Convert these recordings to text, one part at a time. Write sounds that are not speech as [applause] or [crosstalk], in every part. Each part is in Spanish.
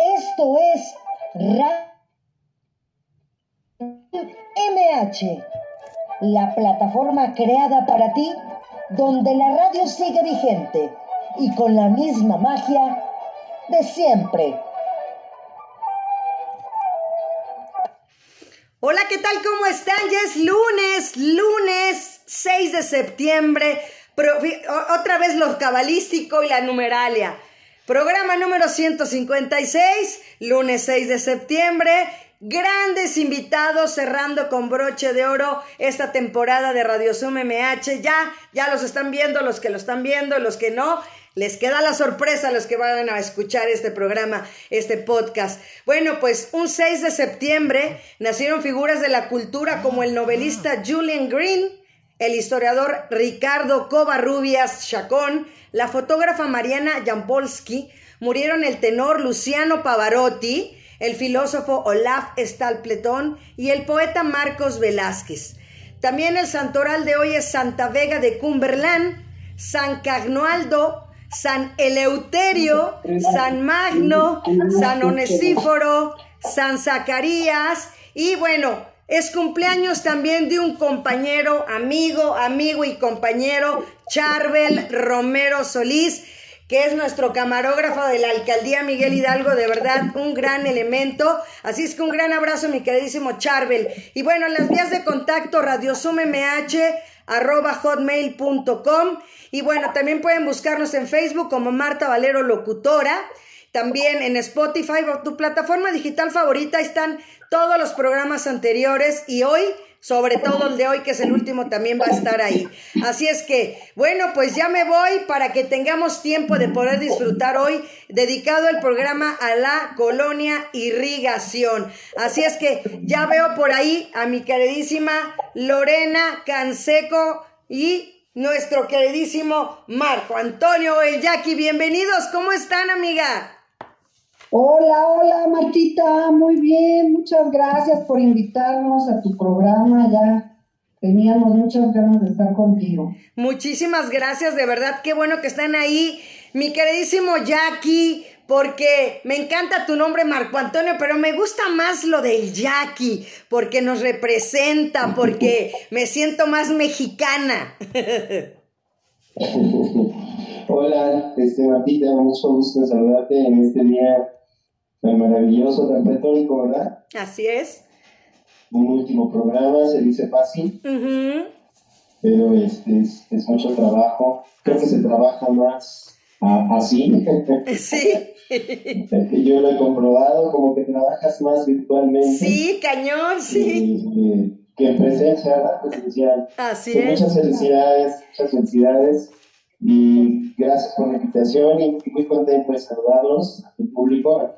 Esto es MH, la plataforma creada para ti donde la radio sigue vigente y con la misma magia de siempre. Hola, ¿qué tal? ¿Cómo están? Ya es lunes, lunes 6 de septiembre. otra vez lo cabalístico y la numeralia. Programa número 156, lunes 6 de septiembre. Grandes invitados cerrando con broche de oro esta temporada de Radio Zoom MH. Ya, ya los están viendo, los que lo están viendo, los que no. Les queda la sorpresa a los que van a escuchar este programa, este podcast. Bueno, pues un 6 de septiembre nacieron figuras de la cultura como el novelista Julian Green, el historiador Ricardo Covarrubias Chacón, la fotógrafa Mariana Jampolsky, murieron el tenor Luciano Pavarotti, el filósofo Olaf Stalpletón y el poeta Marcos Velázquez. También el santoral de hoy es Santa Vega de Cumberland, San Cagnoaldo, San Eleuterio, San Magno, San Onesíforo, San Zacarías y bueno, es cumpleaños también de un compañero, amigo, amigo y compañero, Charbel Romero Solís, que es nuestro camarógrafo de la alcaldía Miguel Hidalgo, de verdad, un gran elemento. Así es que un gran abrazo, mi queridísimo Charbel. Y bueno, las vías de contacto, radiosummh, arroba hotmail.com. Y bueno, también pueden buscarnos en Facebook como Marta Valero Locutora. También en Spotify tu plataforma digital favorita están todos los programas anteriores y hoy, sobre todo el de hoy, que es el último, también va a estar ahí. Así es que, bueno, pues ya me voy para que tengamos tiempo de poder disfrutar hoy, dedicado el programa a la colonia irrigación. Así es que ya veo por ahí a mi queridísima Lorena Canseco y nuestro queridísimo Marco Antonio El Jackie. Bienvenidos, ¿cómo están, amiga? Hola, hola Martita, muy bien, muchas gracias por invitarnos a tu programa, ya teníamos muchas ganas de estar contigo. Muchísimas gracias, de verdad, qué bueno que están ahí, mi queridísimo Jackie, porque me encanta tu nombre Marco Antonio, pero me gusta más lo del Jackie, porque nos representa, porque [laughs] me siento más mexicana. [laughs] Hola, este Martita, mucho gusto saludarte en este día tan maravilloso, tan retórico, ¿verdad? Así es. Un último programa, se dice fácil, pero este, es, mucho trabajo. Creo que se trabaja más así. [laughs] Sí. [laughs] Yo lo he comprobado, como que trabajas más virtualmente. Sí, cañón, sí. que en presencia, ¿verdad? Presencial. Así es. Muchas felicidades, muchas felicidades. Y gracias por la invitación y muy contento de saludarlos a tu público,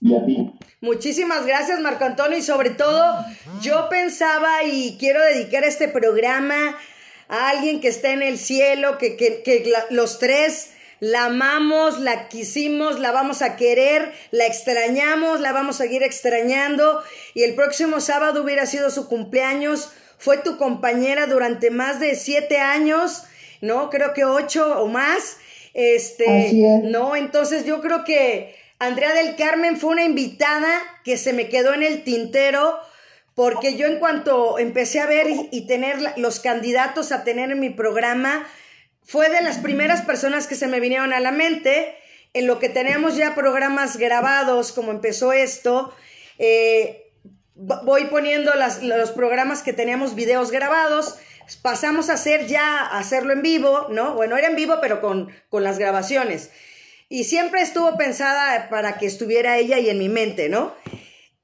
y a ti. Muchísimas gracias, Marco Antonio, y sobre todo, yo pensaba y quiero dedicar este programa a alguien que está en el cielo, que, que, los tres la amamos, la quisimos, la vamos a querer, la extrañamos, la vamos a seguir extrañando, y el próximo sábado hubiera sido su cumpleaños, fue tu compañera durante más de siete años, ¿no? Creo que ocho o más este, no, entonces yo creo que Andrea del Carmen fue una invitada que se me quedó en el tintero porque yo en cuanto empecé a ver y, tener los candidatos a tener en mi programa, fue de las primeras personas que se me vinieron a la mente. En lo que tenemos ya programas grabados, como empezó esto, eh, voy poniendo los programas que teníamos videos grabados pasamos a hacer ya, a hacerlo en vivo, ¿no? Bueno, era en vivo, pero con, con las grabaciones. Y siempre estuvo pensada para que estuviera ella y en mi mente, ¿no?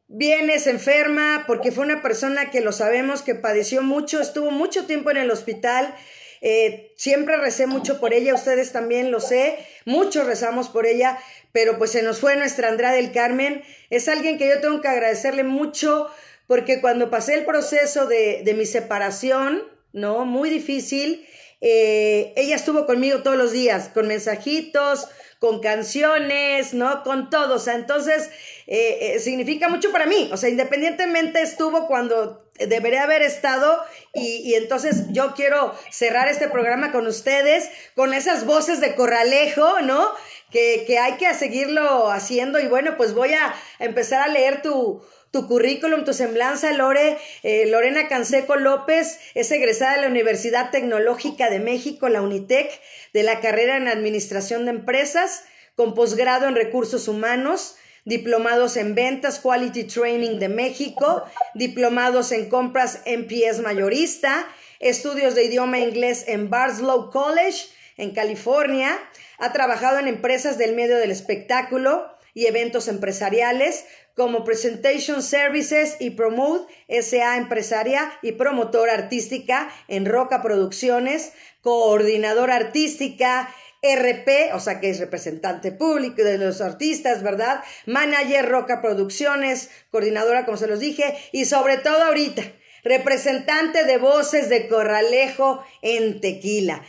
Vienes enferma, porque fue una persona que lo sabemos que padeció mucho, estuvo mucho tiempo en el hospital. Eh, siempre recé mucho por ella, ustedes también lo sé, muchos rezamos por ella, pero pues se nos fue nuestra Andrea del Carmen. Es alguien que yo tengo que agradecerle mucho porque cuando pasé el proceso de, de mi separación, ¿no? Muy difícil. Eh, ella estuvo conmigo todos los días, con mensajitos, con canciones, ¿no? Con todo. O sea, entonces eh, eh, significa mucho para mí. O sea, independientemente estuvo cuando debería haber estado y, y, entonces yo quiero cerrar este programa con ustedes, con esas voces de corralejo, ¿no? que, que hay que seguirlo haciendo y bueno, pues voy a empezar a leer tu, tu currículum, tu semblanza, Lore. Eh, Lorena Canseco López es egresada de la Universidad Tecnológica de México, la UNITEC, de la carrera en Administración de Empresas, con posgrado en Recursos Humanos, diplomados en Ventas, Quality Training de México, diplomados en Compras MPS Mayorista, estudios de idioma inglés en Barslow College, en California. Ha trabajado en empresas del medio del espectáculo y eventos empresariales, como Presentation Services y Promote SA Empresaria y promotora artística en Roca Producciones, coordinadora artística, RP, o sea que es representante público de los artistas, ¿verdad? Manager Roca Producciones, coordinadora, como se los dije, y sobre todo ahorita, representante de voces de Corralejo en Tequila.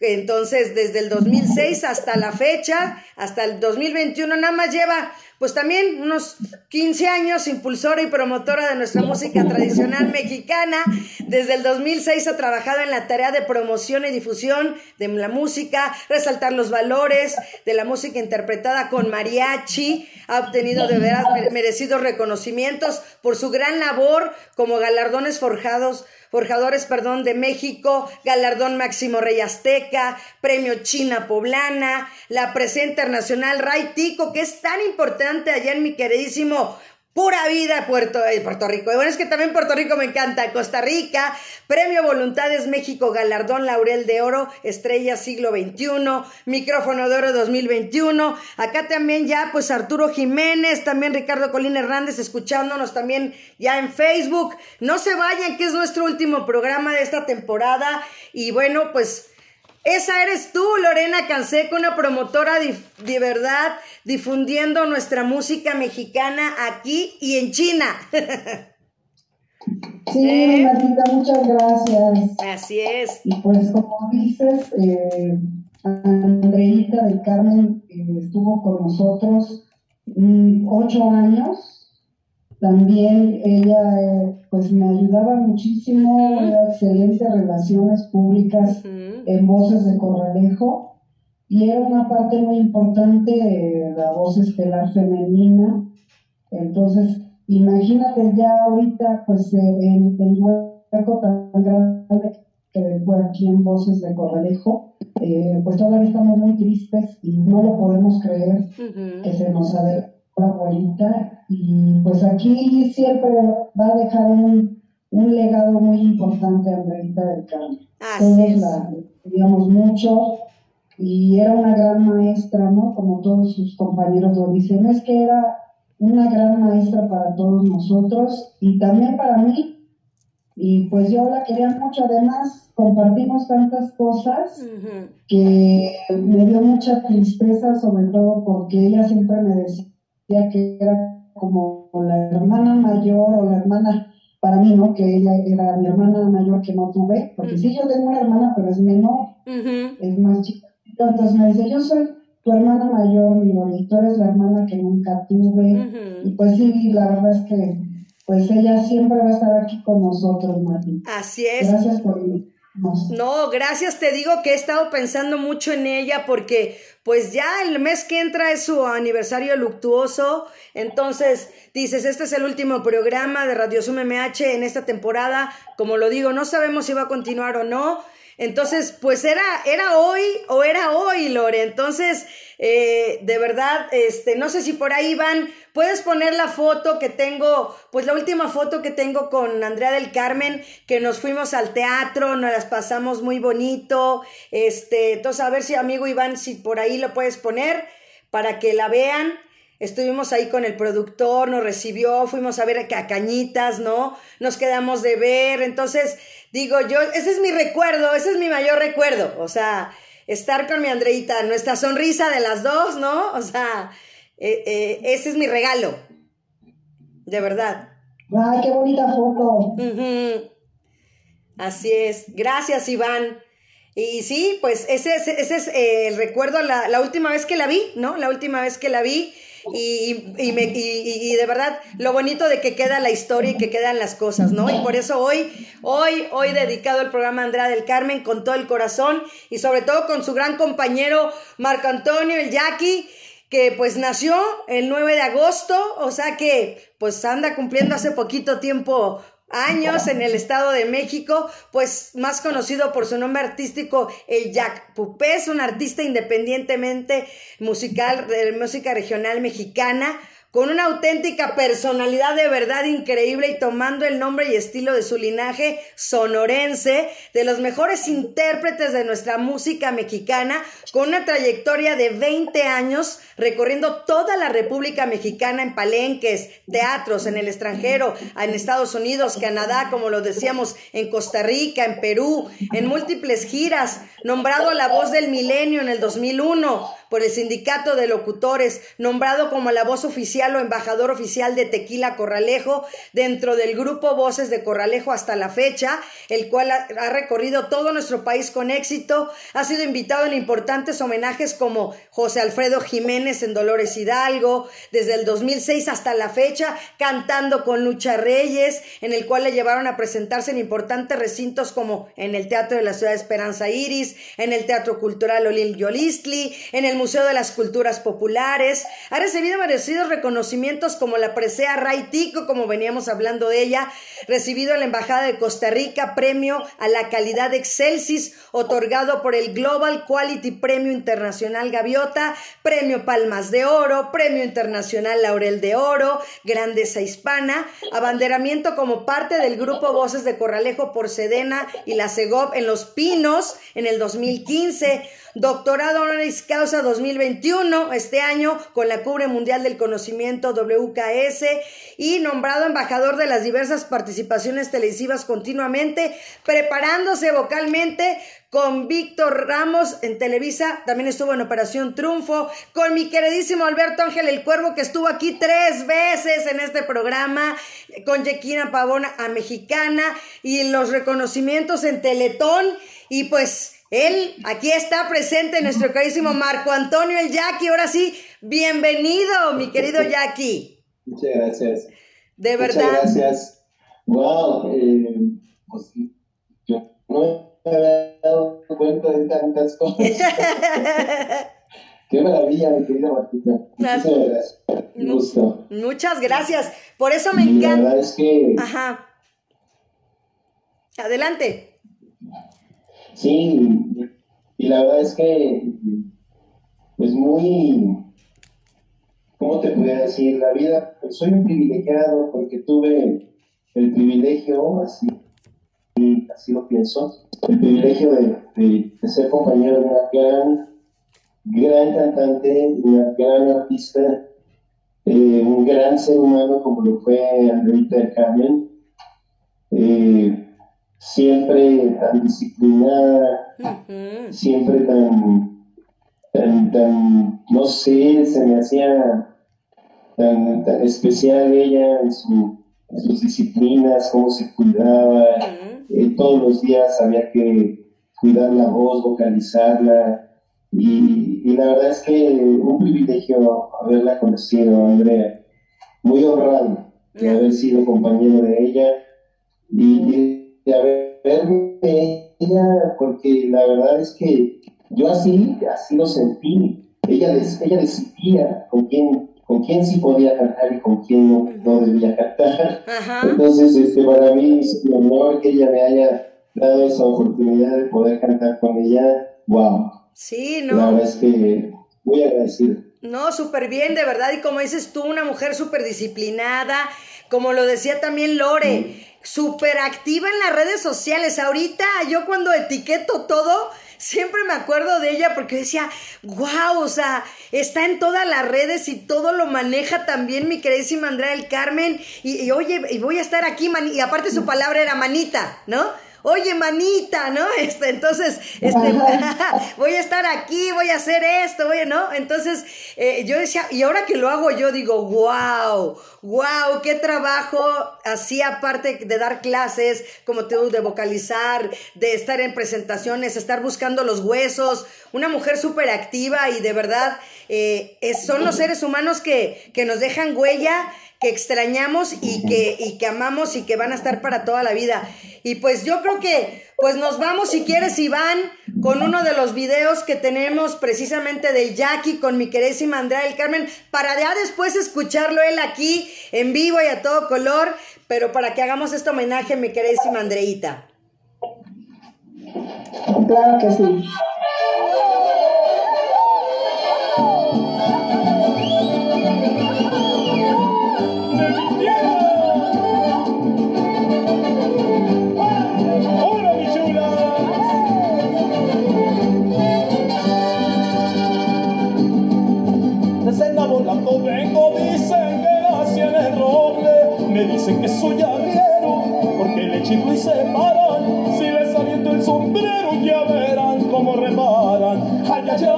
Entonces, desde el 2006 hasta la fecha, hasta el 2021, nada más lleva pues también unos 15 años impulsora y promotora de nuestra música tradicional mexicana. Desde el 2006 ha trabajado en la tarea de promoción y difusión de la música, resaltar los valores de la música interpretada con mariachi. Ha obtenido de veras merecidos reconocimientos por su gran labor como galardones forjados Forjadores, perdón, de México, Galardón Máximo Rey Azteca, Premio China Poblana, la Presa Internacional Ray Tico, que es tan importante allá en mi queridísimo Pura vida Puerto, eh, Puerto Rico. Y bueno, es que también Puerto Rico me encanta. Costa Rica, Premio Voluntades México, Galardón Laurel de Oro, Estrella Siglo XXI, Micrófono de Oro 2021. Acá también ya, pues Arturo Jiménez, también Ricardo Colín Hernández, escuchándonos también ya en Facebook. No se vayan, que es nuestro último programa de esta temporada. Y bueno, pues esa eres tú, Lorena Canseco, una promotora de, verdad, difundiendo nuestra música mexicana aquí y en China. [laughs] Sí, ¿Eh? muchas gracias. Así es. Y pues como dices, eh, Andreita del Carmen eh, estuvo con nosotros mm, ocho años también ella eh, pues me ayudaba muchísimo, era excelentes relaciones públicas en Voces de Corralejo y era una parte muy importante de la voz estelar femenina. Entonces, imagínate ya ahorita pues el, el hueco tan grande que dejó aquí en Voces de Corralejo, eh, pues todavía estamos muy tristes y no lo podemos creer que se nos ha la abuelita pues aquí siempre va a dejar un, un legado muy importante Andreita del Carmen. Todos la queríamos mucho y era una gran maestra, ¿no? Como todos sus compañeros lo dicen, es que era una gran maestra para todos nosotros y también para mí. Y pues yo la quería mucho, además compartimos tantas cosas que me dio mucha tristeza, sobre todo porque ella siempre me decía, que era como la hermana mayor o la hermana, para mí, ¿no? Que ella era mi hermana mayor que no tuve, porque sí, yo tengo una hermana, pero es menor, es más chica. Entonces me dice, yo soy tu hermana mayor, mi y tú eres la hermana que nunca tuve. Y pues sí, la verdad es que pues ella siempre va a estar aquí con nosotros, Martín. Así es. Gracias por no, gracias, te digo que he estado pensando mucho en ella porque pues ya el mes que entra es su aniversario luctuoso, entonces dices, este es el último programa de Radio Sum MH en esta temporada, como lo digo, no sabemos si va a continuar o no, entonces, pues era, era hoy o era hoy, Lore. Entonces, eh, de verdad, este, no sé si por ahí van, puedes poner la foto que tengo, pues la última foto que tengo con Andrea del Carmen, que nos fuimos al teatro, nos las pasamos muy bonito. Este, entonces, a ver si amigo Iván, si por ahí lo puedes poner para que la vean. Estuvimos ahí con el productor, nos recibió, fuimos a ver a Cañitas, ¿no? Nos quedamos de ver. Entonces, digo yo, ese es mi recuerdo, ese es mi mayor recuerdo. O sea, estar con mi Andreita, nuestra sonrisa de las dos, ¿no? O sea, eh, eh, ese es mi regalo. De verdad. ¡Ay, qué bonita foto! Así es. Gracias, Iván. Y sí, pues ese, ese es eh, el recuerdo, la, la, última vez que la vi, ¿no? La última vez que la vi y, y, me, y, de verdad lo bonito de que queda la historia y que quedan las cosas, ¿no? Y por eso hoy, hoy, hoy dedicado el programa Andrea del Carmen con todo el corazón y sobre todo con su gran compañero Marco Antonio, el Jackie que pues nació el 9 de agosto, o sea que pues anda cumpliendo hace poquito tiempo años en el Estado de México, pues más conocido por su nombre artístico, el Jack Pupés, un artista independientemente musical de música regional mexicana, con una auténtica personalidad de verdad increíble y tomando el nombre y estilo de su linaje sonorense, de los mejores intérpretes de nuestra música mexicana, con una trayectoria de 20 años recorriendo toda la República Mexicana en palenques, teatros en el extranjero, en Estados Unidos, Canadá, como lo decíamos, en Costa Rica, en Perú, en múltiples giras, nombrado la voz del milenio en el 2001 por el Sindicato de Locutores, nombrado como la voz oficial o embajador oficial de Tequila Corralejo dentro del grupo Voces de Corralejo hasta la fecha, el cual ha, recorrido todo nuestro país con éxito, ha sido invitado en importantes homenajes como José Alfredo Jiménez en Dolores Hidalgo, desde el 2006 hasta la fecha, cantando con Lucha Reyes, en el cual le llevaron a presentarse en importantes recintos como en el Teatro de la Ciudad de Esperanza Iris, en el Teatro Cultural Olil Yolistli, en el Museo de las Culturas Populares. Ha recibido merecidos reconocimientos como la Presea Ray Tico, como veníamos hablando de ella. Recibido en la Embajada de Costa Rica premio a la calidad Excelsis, otorgado por el Global Quality Premio Internacional Gaviota, premio Palmas de Oro, premio internacional Laurel de Oro, Grandeza Hispana, abanderamiento como parte del grupo Voces de Corralejo por Sedena y la Segov en Los Pinos en el 2015 Doctorado Honoris Causa 2021, este año con la Cubre Mundial del Conocimiento WKS y nombrado embajador de las diversas participaciones televisivas continuamente, preparándose vocalmente con Víctor Ramos en Televisa, también estuvo en Operación Triunfo, con mi queridísimo Alberto Ángel el Cuervo, que estuvo aquí tres veces en este programa, con Yequina Pavona a Mexicana, y los reconocimientos en Teletón, y pues él aquí está presente, nuestro carísimo Marco Antonio el Jackie. Ahora sí, bienvenido, mi querido Jackie. Muchas gracias. De verdad. Muchas gracias. Wow, eh, pues, yo no me había dado cuenta de tantas cosas. [laughs] Qué maravilla, mi querida Martita. Muchas gracias. Un gusto. Muchas gracias. Por eso me encanta. La verdad es que. Ajá. Adelante. Sí, y la verdad es que, pues muy, ¿cómo te podría decir? La vida, pues soy un privilegiado porque tuve el privilegio, así, así lo pienso, el privilegio de, ser compañero de una gran, gran cantante, una gran artista, eh, un gran ser humano como lo fue Andrita del Carmen. Eh, siempre tan disciplinada, siempre tan, tan, no sé, se me hacía tan, especial ella en, sus disciplinas, cómo se cuidaba, eh, todos los días había que cuidar la voz, vocalizarla, y, la verdad es que un privilegio haberla conocido, Andrea, muy honrado de haber sido compañero de ella. Y de haberme ella, porque la verdad es que yo así, así lo sentí. Ella, ella decidía con quién, con quién sí podía cantar y con quién no, debía cantar. Entonces, este, para mí es un honor que ella me haya dado esa oportunidad de poder cantar con ella. ¡Wow! Sí, ¿no? La verdad es que muy agradecido. No, súper bien, de verdad. Y como dices tú, una mujer súper disciplinada, como lo decía también Lore súper activa en las redes sociales. Ahorita yo cuando etiqueto todo, siempre me acuerdo de ella porque decía, wow, o sea, está en todas las redes y todo lo maneja también mi queridísima Andrea del Carmen. Y, oye, voy a estar aquí, y aparte su palabra era manita, ¿no? Oye, manita, ¿no? [laughs] Este, entonces, este, [laughs] voy a estar aquí, voy a hacer esto, voy, ¿no? Entonces, eh, yo decía, y ahora que lo hago yo digo, wow, wow, qué trabajo hacía aparte de dar clases, como tú, de vocalizar, de estar en presentaciones, estar buscando los huesos, una mujer súper activa y de verdad eh, son los seres humanos que, que nos dejan huella, que extrañamos y que, y que amamos y que van a estar para toda la vida. Y pues yo creo que pues nos vamos si quieres Iván con uno de los videos que tenemos precisamente del Jackie con mi queridísima Andrea del Carmen para ya después escucharlo él aquí en vivo y a todo color, pero para que hagamos este homenaje mi queridísima Andreita. Claro que sí. Dicen que soy arriero, porque le chico y se paran, si les aviento el sombrero ya verán cómo reparan, ay, ay, ay,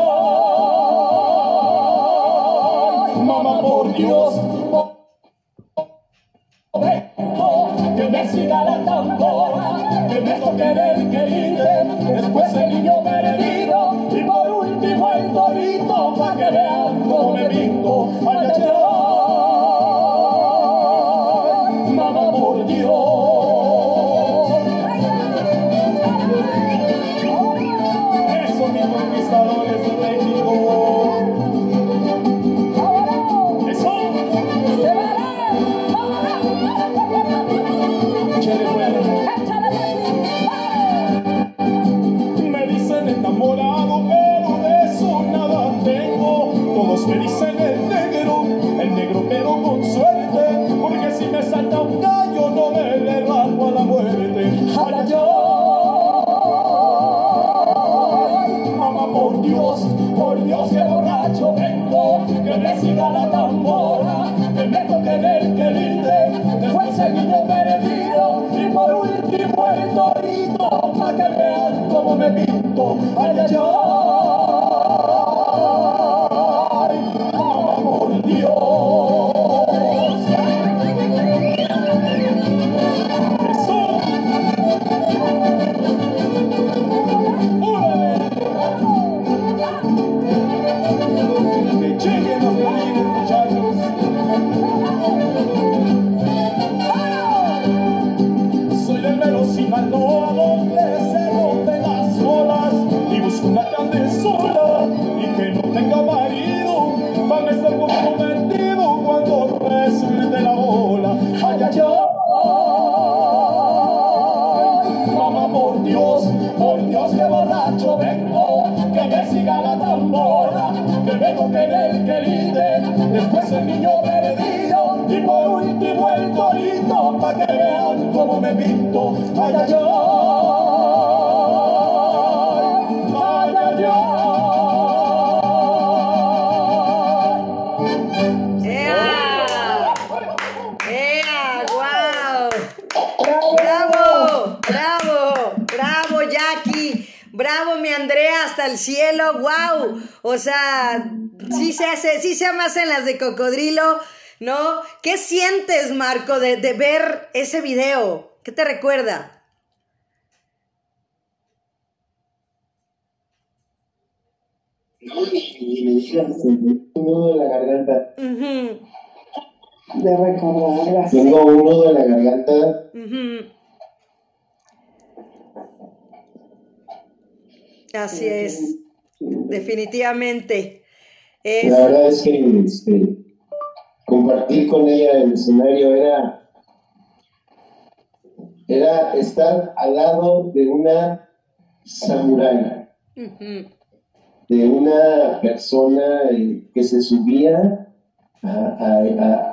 mamá por Dios, torito, pa' que vean cómo me pinto. Ay, ay, O sea, sí se hace, sí se en las de cocodrilo, ¿no? ¿Qué sientes, Marco, de, de ver ese video? ¿Qué te recuerda? No, ni, me digas, un nudo en la garganta. Ujú, De recordar así. Tengo un nudo en la garganta. Así es, definitivamente. Es, La verdad es que este, compartir con ella el escenario era, era estar al lado de una samurái, de una persona eh, que se subía a, a- a-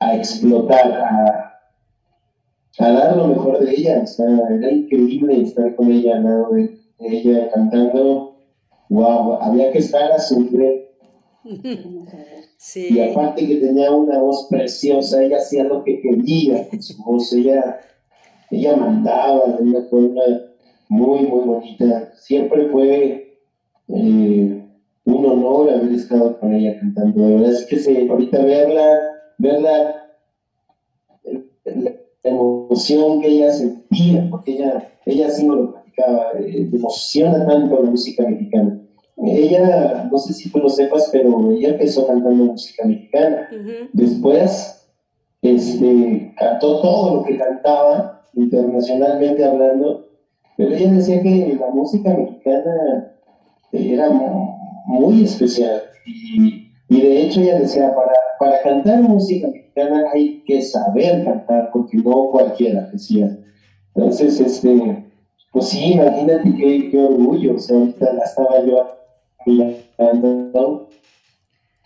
a- explotar, a, a dar lo mejor de ella. O sea, era increíble estar con ella al lado de ella cantando. Wow, había que estar a su nivel. sí. Y aparte que tenía una voz preciosa, ella hacía lo que quería con su voz, ella, ella mandaba de una forma muy, muy bonita. Siempre fue eh, un honor haber estado con ella cantando. De verdad es que se, ahorita verla, verla, el- la emoción que ella sentía, porque ella, ella sí me lo platicaba, eh, te emociona tanto la música mexicana. ella, no sé si tú lo sepas, pero ella empezó cantando música mexicana. Ujú. Después, este, cantó todo lo que cantaba, internacionalmente hablando, pero ella decía que la música mexicana era mu- muy especial. Y, y de hecho ella decía, para, para cantar música mexicana hay que saber cantar, porque no cualquiera, decía. Entonces, este, pues sí, imagínate qué, qué orgullo, o sea, ahorita la estaba yo mirando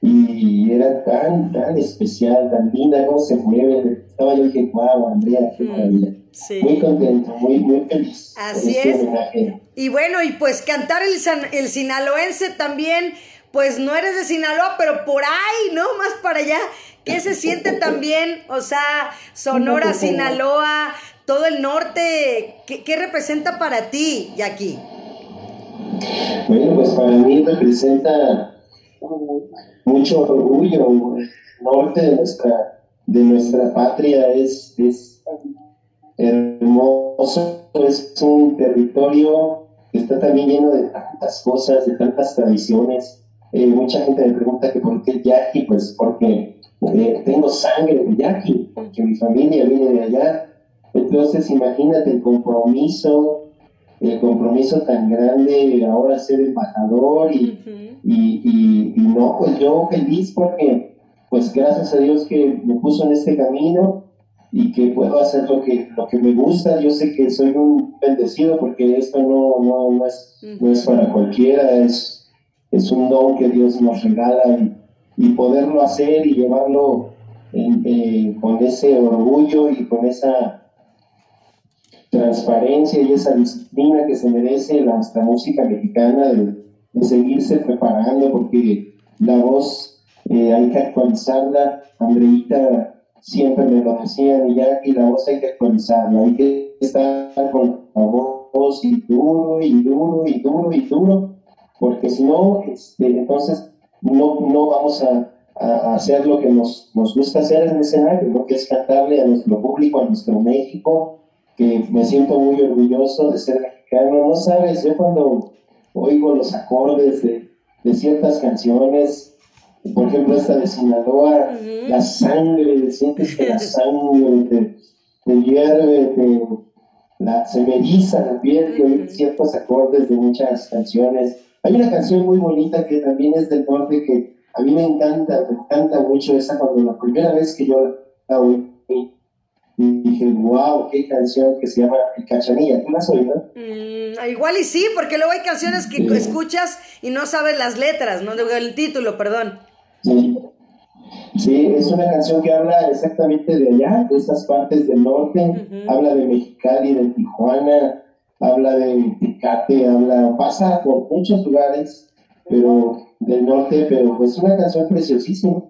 y era tan, tan especial, tan linda, cómo se mueve. Estaba yo dije, wow, Andrea, qué Mm. maravilla. Muy Sí. contento, muy, muy feliz. Así este es. homenaje. Y bueno, y pues cantar el, san- el sinaloense también, pues no eres de Sinaloa, pero por ahí, ¿no? Más para allá. ¿Qué se siente también? O sea, Sonora, Sinaloa, todo el norte. ¿Qué, qué representa para ti, Jackie? Bueno, pues para mí representa mucho orgullo. El norte de nuestra, de nuestra patria es, es hermoso, es un territorio que está también lleno de tantas cosas, de tantas tradiciones. Eh, mucha gente me pregunta que por qué yaqui, pues porque eh, tengo sangre de yaqui, porque mi familia viene de allá. Entonces imagínate el compromiso, el compromiso tan grande de ahora ser embajador y, y, y, y no, pues yo feliz porque, pues gracias a Dios que me puso en este camino y que puedo hacer lo que, lo que me gusta. Yo sé que soy un bendecido porque esto no, no, no, es, no es para cualquiera, es, es un don que Dios nos regala y, y poderlo hacer y llevarlo en- eh, con ese orgullo y con esa transparencia y esa disciplina que se merece la, música mexicana de, de seguirse preparando porque la voz eh, hay que actualizarla. Andreita siempre me lo decía y ya y la voz hay que actualizarla, hay que estar con la voz y duro y duro y duro y duro, porque si no, este, entonces no, no vamos a, a hacer lo que nos, nos gusta hacer en el escenario, lo que es cantarle a nuestro público, a nuestro México, que me siento muy orgulloso de ser mexicano. No sabes, yo cuando oigo los acordes de, de ciertas canciones, por ejemplo esta de Sinaloa, la sangre, sientes que la [laughs] sangre te, te hierve, te, la, se me eriza la piel de oír ciertos acordes de muchas canciones. Hay una canción muy bonita que también es del norte que a mí me encanta, me encanta mucho esa cuando la primera vez que yo la oí dije, wow, qué canción que se llama Cachanilla. ¿Tú la has oído? Mm, igual y sí, porque luego hay canciones que Sí. escuchas y no sabes las letras, no el título, perdón. Sí. Sí, es una canción que habla exactamente de allá, de esas partes del norte, habla de Mexicali, de Tijuana, habla de Tecate, habla, pasa por muchos lugares, pero del norte, pero es una canción preciosísima.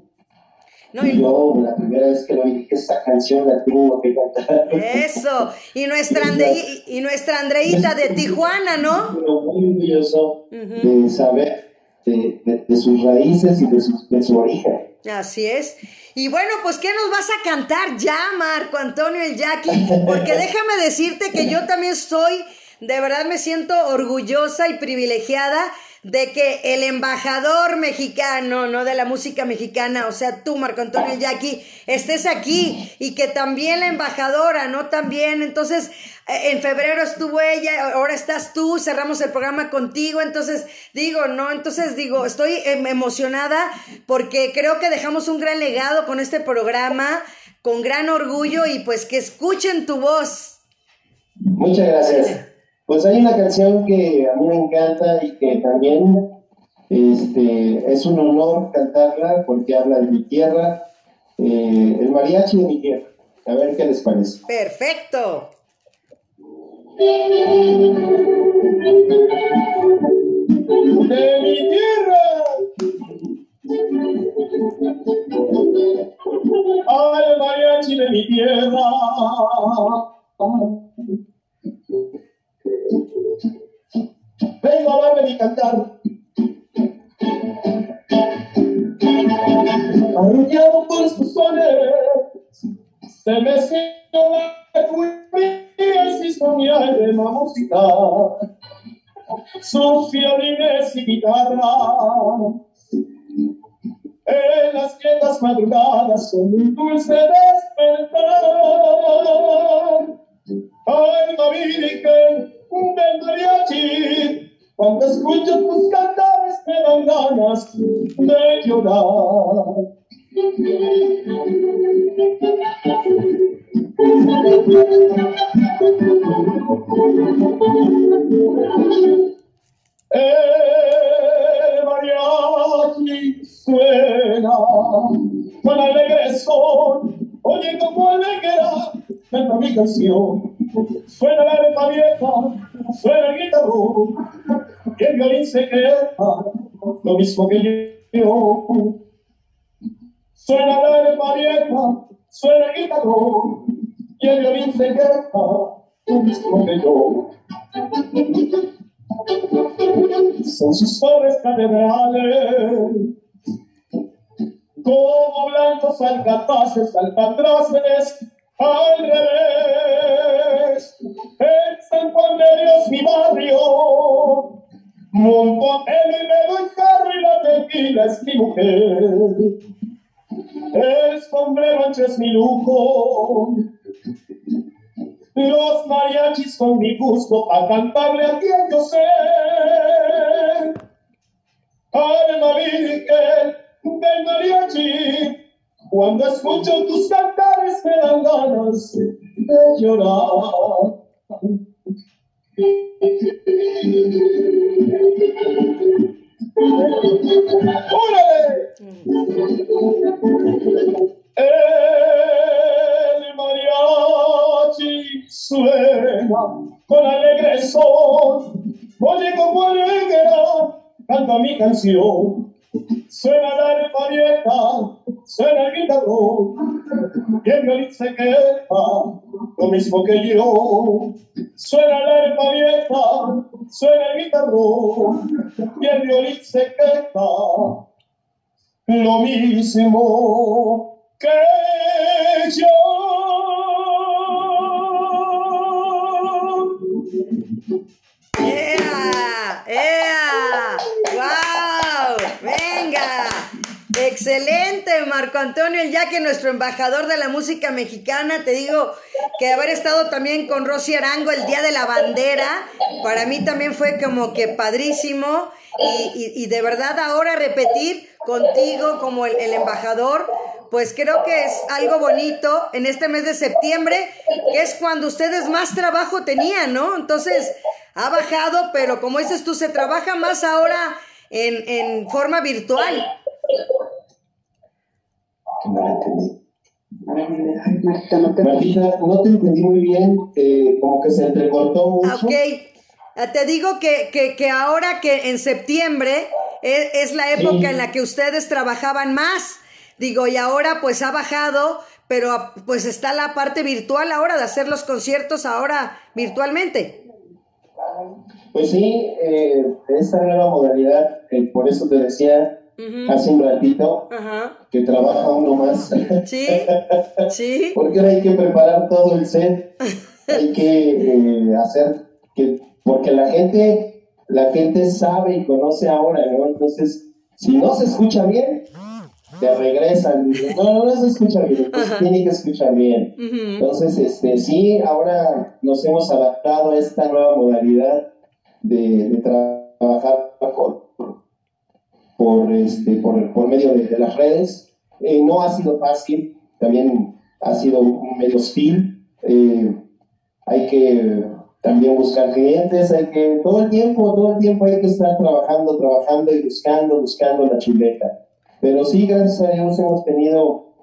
No, y yo la primera vez que lo dije, esta canción la tengo que cantar. Eso. Y nuestra, [laughs] Ande- y, y nuestra Andreita de Tijuana, ¿no? Pero muy orgulloso de saber de, de- de sus raíces y de su, de su origen. Así es. Y bueno, pues ¿qué nos vas a cantar ya, Marco Antonio el Jackie? Porque [laughs] déjame decirte que yo también soy, de verdad me siento orgullosa y privilegiada de que el embajador mexicano, ¿no? De la música mexicana, o sea, tú, Marco Antonio Jackie, estés aquí y que también la embajadora, ¿no? También, entonces, eh, en febrero estuvo ella, ahora estás tú, cerramos el programa contigo, entonces digo, no, entonces digo, estoy em, emocionada porque creo que dejamos un gran legado con este programa, con gran orgullo y pues que escuchen tu voz. Muchas gracias. Pues hay una canción que a mí me encanta y que también este, es un honor cantarla porque habla de mi tierra, eh, el mariachi de mi tierra. A ver qué les parece. Perfecto. de mi tierra. Al mariachi de mi tierra. Y cantar. Arrullado por sus sones, se me siento la furia de la música. Sus violines y guitarras. En las quietas madrugadas son un dulce despertar. Lo mismo que yo. Suena la arepa suena el guitarrón, y el violín se queda, lo mismo que yo. Son sus pobres catedrales, como blancos alcatraces, alcatraces, al revés. En San Juan de Dios, mi barrio, monto el y me doy carro y la tequila es mi mujer. El sombrero ancho es mi lujo, los mariachis son mi gusto para cantarle a quien yo sé. Alma virgen del mariachi, cuando escucho tus cantares me dan ganas de llorar. ¡Órale! El mariachi suena con alegre son, oye como alegra, canta mi canción. Suena la vieja, suena el guitarrón, y el violín se queda, lo mismo que yo. Suena la vieja, suena el guitarrón, y el violín se queda, lo mismo que yo. ¡Ea! ¡Ea! ¡Wow! ¡Venga! Excelente, Marco Antonio, ya que nuestro embajador de la música mexicana, te digo que haber estado también con Rosy Arango el Día de la Bandera, para mí también fue como que padrísimo y, de verdad ahora repetir contigo como el, el embajador, pues creo que es algo bonito en este mes de septiembre, que es cuando ustedes más trabajo tenían, ¿no? Entonces ha bajado, pero como dices tú, se trabaja más ahora en, en forma virtual. No la entendí. Ay, Marta, no te Martita, no te entendí muy bien, eh, como que se entrecortó mucho. Ok, Ah, te digo que, que, que ahora que en septiembre es, es la época Sí. en la que ustedes trabajaban más, digo, y ahora pues ha bajado, pero ah, pues está la parte virtual ahora de hacer los conciertos ahora virtualmente. Pues sí, eh, esta nueva modalidad, eh, por eso te decía Hace un ratito que trabaja uno más. sí, [laughs] sí, Porque ahora hay que preparar todo el set, hay que eh, hacer que, porque la gente, la gente sabe y conoce ahora, ¿no? Entonces, si no se escucha bien, te regresan, dicen, no, no, no se escucha bien, entonces tiene que escuchar bien. Entonces, este, sí, ahora nos hemos adaptado a esta nueva modalidad de, de trabajar por, por, este, por, por medio de, de las redes. Eh, no ha sido fácil, también ha sido medio hostil. Eh, hay que también buscar clientes, hay que todo el tiempo, todo el tiempo hay que estar trabajando, trabajando y buscando, buscando la chuleta. Pero sí, gracias a Dios hemos tenido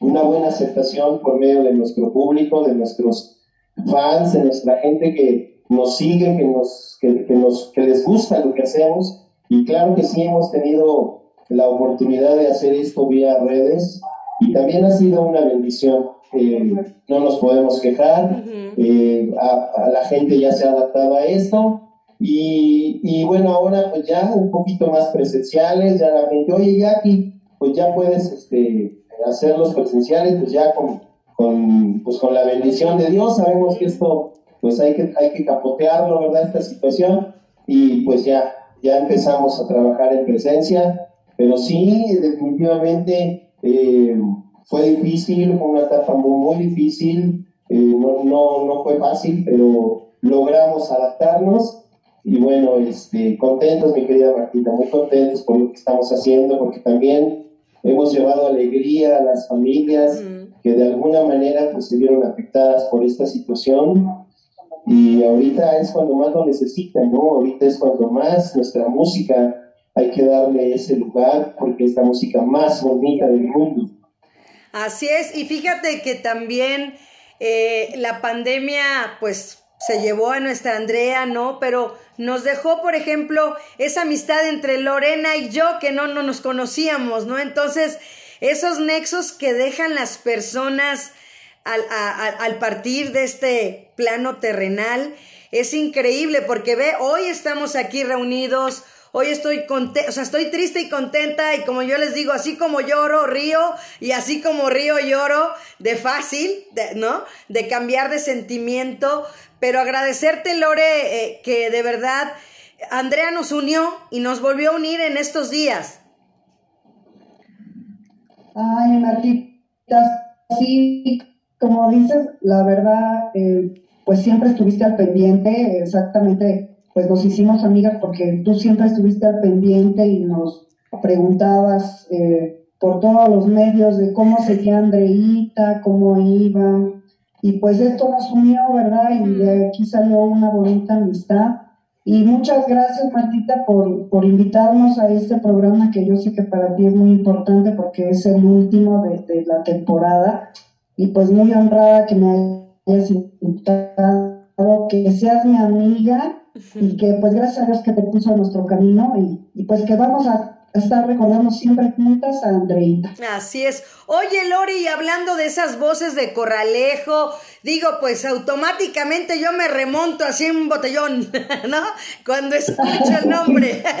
una buena aceptación por medio de nuestro público, de nuestros fans, de nuestra gente que nos sigue, que, nos, que, que nos, que les gusta lo que hacemos. Y claro que sí hemos tenido la oportunidad de hacer esto vía redes y también ha sido una bendición. Eh, no nos podemos quejar, eh, a, a la gente ya se ha adaptado a esto y, y bueno, ahora pues ya un poquito más presenciales, ya la gente, oye Jackie, pues ya puedes este, hacerlos presenciales, pues ya con, con, pues con la bendición de Dios, sabemos que esto pues hay que, hay que capotearlo, ¿verdad? Esta situación y pues ya, ya empezamos a trabajar en presencia, pero sí, definitivamente eh, fue difícil, fue una etapa muy, muy difícil, eh, no, no, no fue fácil, pero logramos adaptarnos y bueno, este, contentos, mi querida Martita, muy contentos por lo que estamos haciendo, porque también hemos llevado alegría a las familias que de alguna manera pues, se vieron afectadas por esta situación y ahorita es cuando más lo necesitan, ¿no? Ahorita es cuando más nuestra música hay que darle ese lugar porque es la música más bonita del mundo. Así es, y fíjate que también eh, la pandemia pues se llevó a nuestra Andrea, ¿no? Pero nos dejó, por ejemplo, esa amistad entre Lorena y yo que no, no nos conocíamos, ¿no? Entonces, esos nexos que dejan las personas al, partir de este plano terrenal es increíble porque ve, hoy estamos aquí reunidos, Hoy estoy contenta, o sea, estoy triste y contenta y como yo les digo, así como lloro, río y así como río, lloro, de fácil, ¿no? De cambiar de sentimiento, pero agradecerte, Lore, eh, que de verdad Andrea nos unió y nos volvió a unir en estos días. Ay, Martita, como dices, la verdad, eh, pues siempre estuviste al pendiente, exactamente pues nos hicimos amigas porque tú siempre estuviste al pendiente y nos preguntabas eh, por todos los medios de cómo seguía Andreita, cómo iba. Y pues esto nos unió, ¿verdad? Y de aquí salió una bonita amistad. Y muchas gracias, Martita, por, por invitarnos a este programa que yo sé que para ti es muy importante porque es el último de, de la temporada. Y pues muy honrada que me hayas invitado, que seas mi amiga y que pues gracias a Dios que te puso en nuestro camino y, pues que vamos a estar recordando siempre juntas a Andreita. Así es. Oye, Lori, hablando de esas voces de Corralejo, digo, pues automáticamente yo me remonto así en un botellón, [laughs] ¿no? Cuando escucho el nombre. [laughs]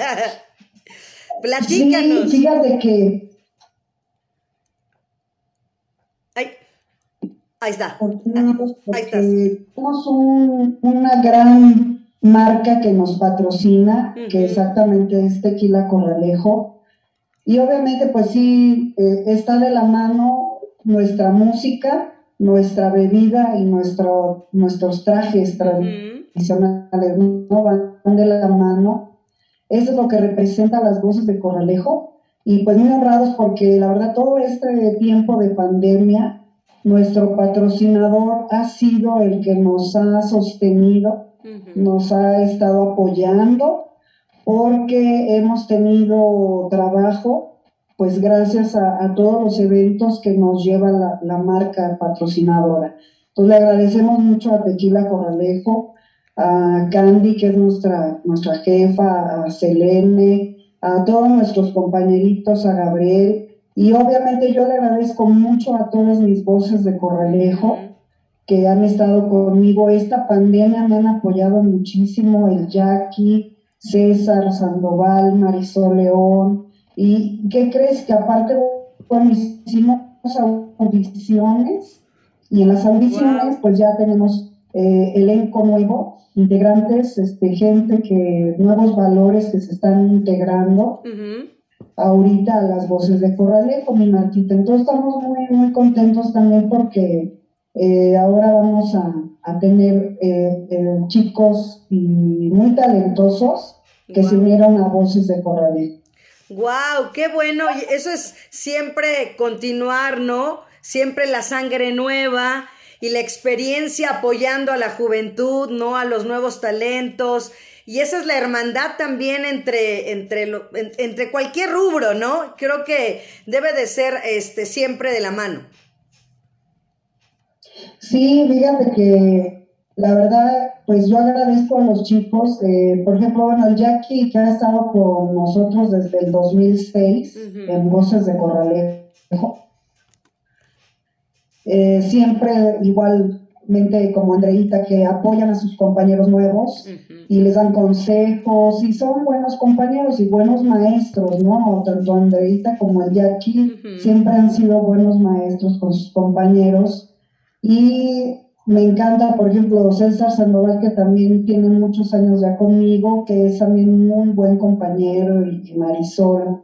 [laughs] Platícanos. Sí, fíjate que... Ay, ahí está. ahí está. Tenemos un, una gran marca que nos patrocina, que exactamente es Tequila Corralejo. Y obviamente, pues sí, eh, está de la mano nuestra música, nuestra bebida y nuestro, nuestros trajes tradicionales, ¿no? Van de la mano. Eso es lo que representa las voces de Corralejo. Y pues muy honrados porque la verdad todo este tiempo de pandemia, nuestro patrocinador ha sido el que nos ha sostenido nos ha estado apoyando porque hemos tenido trabajo, pues gracias a, todos los eventos que nos lleva la, marca patrocinadora. Entonces le agradecemos mucho a Tequila Corralejo, a Candy, que es nuestra, nuestra jefa, a Selene, a todos nuestros compañeritos, a Gabriel, y obviamente yo le agradezco mucho a todas mis voces de Corralejo que han estado conmigo. Esta pandemia me han apoyado muchísimo, el Jackie, César Sandoval, Marisol León. ¿Y qué crees? Que aparte, bueno, hicimos audiciones y en las audiciones pues ya tenemos eh, elenco nuevo, integrantes, este, gente que, nuevos valores que se están integrando. Ahorita a las voces de Corralejo, mi Martita. Entonces estamos muy, muy contentos también porque eh, ahora vamos a, tener eh, eh, chicos muy talentosos que se unieron a Voces de Corralejo. ¡Wow! ¡Qué bueno! Eso es siempre continuar, ¿no? Siempre la sangre nueva y la experiencia apoyando a la juventud, ¿no? A los nuevos talentos. Y esa es la hermandad también entre, entre, entre cualquier rubro, ¿no? Creo que debe de ser este, siempre de la mano. Sí, fíjate que la verdad, pues yo agradezco a los chicos, eh, por ejemplo, bueno, el Jackie que ha estado con nosotros desde el 2006 en Voces de Corralejo, eh, siempre igualmente como Andreita que apoyan a sus compañeros nuevos y les dan consejos y son buenos compañeros y buenos maestros, ¿no? Tanto Andreita como el Jackie siempre han sido buenos maestros con sus compañeros y me encanta, por ejemplo, César Sandoval, que también tiene muchos años ya conmigo, que es también un buen compañero, y Marisol.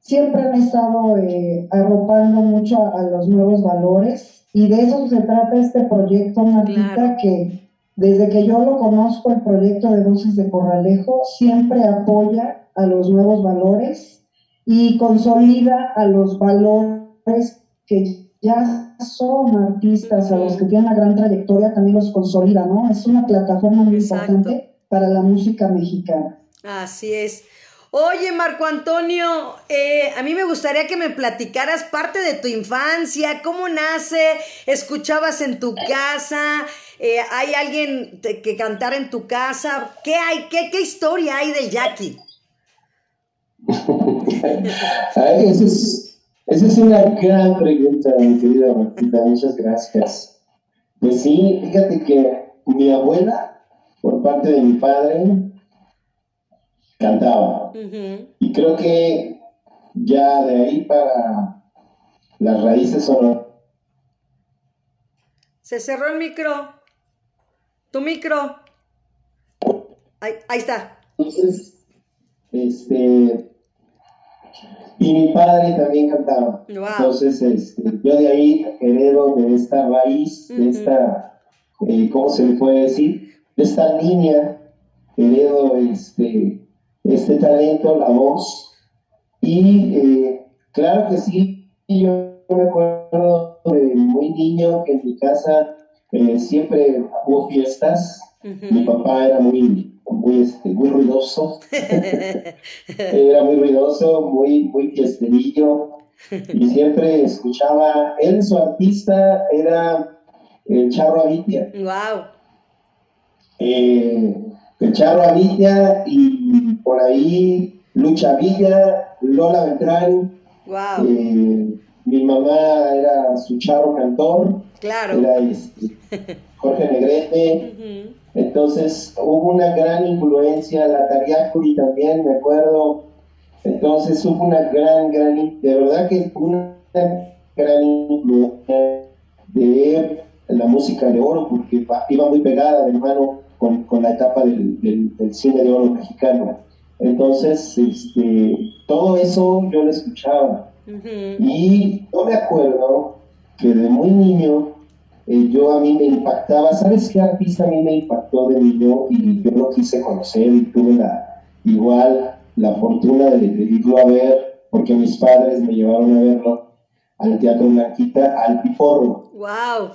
Siempre han estado eh, arropando mucho a, los nuevos valores y de eso se trata este proyecto, Martita, que desde que yo lo conozco, el proyecto de Voces de Corralejo siempre apoya a los nuevos valores y consolida a los valores que ya son artistas, a los que tienen una gran trayectoria, también los consolida, ¿no? Es una plataforma muy importante para la música mexicana. Así es. Oye, Marco Antonio, eh, a mí me gustaría que me platicaras parte de tu infancia, cómo nace, escuchabas en tu casa, eh, hay alguien que cantara en tu casa, ¿qué hay, qué, historia hay del Jackie? [laughs] esa, es, esa es una gran pregunta, mi querida Martita, muchas gracias. Pues sí, fíjate que mi abuela, por parte de mi padre, cantaba. Y creo que ya de ahí para las raíces son... Se cerró el micro. Tu micro. Ahí, ahí está. Entonces, este... Y mi padre también cantaba. Entonces, este, yo de ahí heredo de esta raíz, de esta, eh, ¿cómo se le puede decir? De esta línea, heredo este, este talento, la voz. Y eh, claro que sí, yo me acuerdo de muy niño que en mi casa eh, siempre hubo fiestas. Mi papá era muy, muy, este, muy ruidoso. [laughs] era muy ruidoso, muy, muy fiesterillo. Y siempre escuchaba, él, su artista, era el Charro Avitia. ¡Wow! Eh, el Charro Avitia y por ahí Lucha Villa, Lola Beltrán. Wow. Eh, mi mamá era su charro cantor. Claro. Era este, Jorge Negrete. Entonces hubo una gran influencia, la Tariacuri también, me acuerdo. Entonces hubo una gran, gran, de verdad que una gran influencia de la música de oro, porque iba muy pegada de mano con, con la etapa del, del, cine de oro mexicano. Entonces, este, todo eso yo lo escuchaba. Y yo me acuerdo que de muy niño eh, yo a mí me impactaba, ¿sabes qué artista a mí me impactó de niño y yo lo quise conocer y tuve la, igual la fortuna de, irlo a ver porque mis padres me llevaron a verlo al Teatro Blanquita, al Piporro. ¡Wow!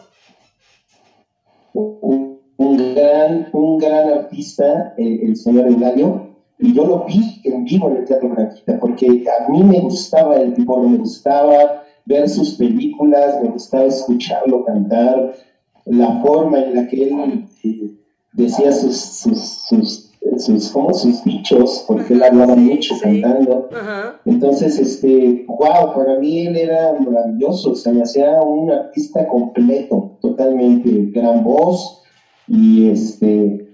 un gran, un gran artista, el, señor Eulalio, y yo lo vi en vivo en el Teatro Blanquita, porque a mí me gustaba el tipo, me gustaba ver sus películas, me gustaba escucharlo cantar, la forma en la que él eh, decía sus, sus, sus, sus, sus dichos, porque él hablaba mucho cantando. Entonces, este, wow, para mí él era maravilloso, se me hacía un artista completo, totalmente, gran voz, y este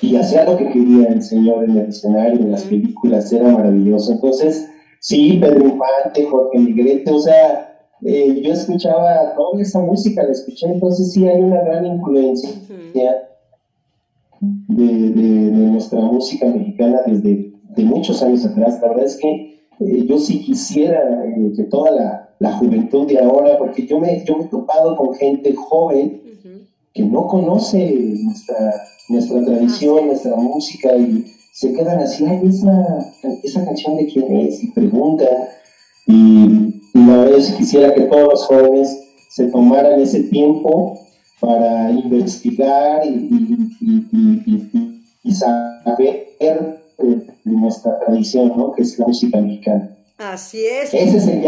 y hacía lo que quería el señor en el escenario, en las películas, era maravilloso. Entonces, sí, Pedro Infante, Jorge Negrete, o sea, eh, yo escuchaba toda esa música, la escuché, entonces sí hay una gran influencia de, de, nuestra música mexicana desde de muchos años atrás. La verdad es que eh, yo sí quisiera eh, que toda la, la, juventud de ahora, porque yo me, yo me he topado con gente joven, que no conoce nuestra, nuestra tradición, nuestra música y se quedan así, ay, esa, esa canción de quién es, y preguntan. Y, la verdad es que quisiera que todos los jóvenes se tomaran ese tiempo para investigar y, y, y saber de nuestra tradición, ¿no? que es la música mexicana. Así es. Ese es el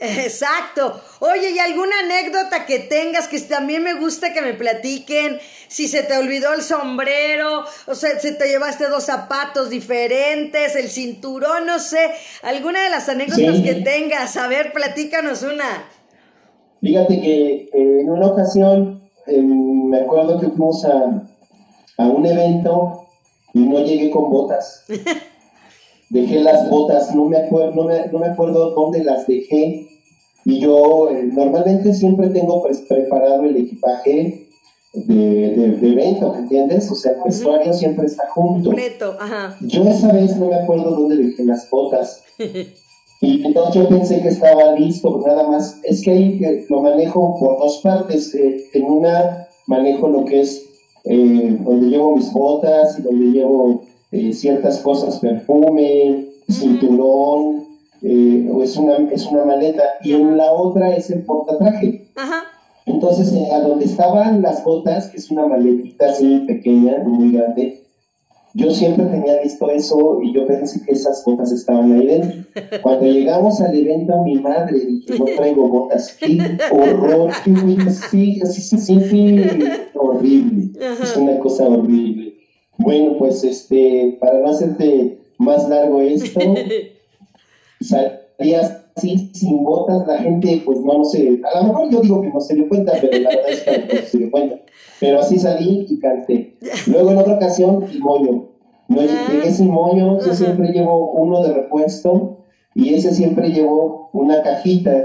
Exacto. Oye, ¿y alguna anécdota que tengas que también me gusta que me platiquen? Si se te olvidó el sombrero, o sea, si te llevaste dos zapatos diferentes, el cinturón, no sé. Alguna de las anécdotas que tengas. A ver, platícanos una. Fíjate que eh, en una ocasión em, me acuerdo que fuimos a, a un evento y no llegué con botas. [laughs] dejé las botas, no me acuerdo, no me, no me acuerdo dónde las dejé. Y yo eh, normalmente siempre tengo pues, preparado el equipaje de, de, de evento, ¿me entiendes? O sea, el vestuario siempre está junto. Completo, ajá. Yo esa vez no me acuerdo dónde dejé las botas. [laughs] Y entonces yo pensé que estaba listo, nada más. Es que ahí eh, lo manejo por dos partes. eh, en una manejo lo que es eh, donde llevo mis botas y donde llevo eh, ciertas cosas, perfume, cinturón, eh, o es una, es una maleta. Y en la otra es el portatraje. Ajá. Entonces, eh, a donde estaban las botas, que es una maletita así pequeña, muy grande, yo siempre tenía listo eso y yo pensé que esas botas estaban ahí dentro. [laughs] Cuando llegamos al evento, mi madre dije, no traigo botas. [laughs] ¡Qué horror! ¡Qué! Sí, así se siente horrible. Es una cosa horrible. Bueno, pues este, para no hacerte más largo esto, [laughs] salía así sin botas, la gente pues no, sé, a lo mejor yo digo que no se dio cuenta, pero la verdad es que no se dio cuenta. Pero así salí y canté. Luego en otra ocasión, y moño. No llegué sin moño, yo siempre llevo uno de repuesto y ese siempre llevó una cajita.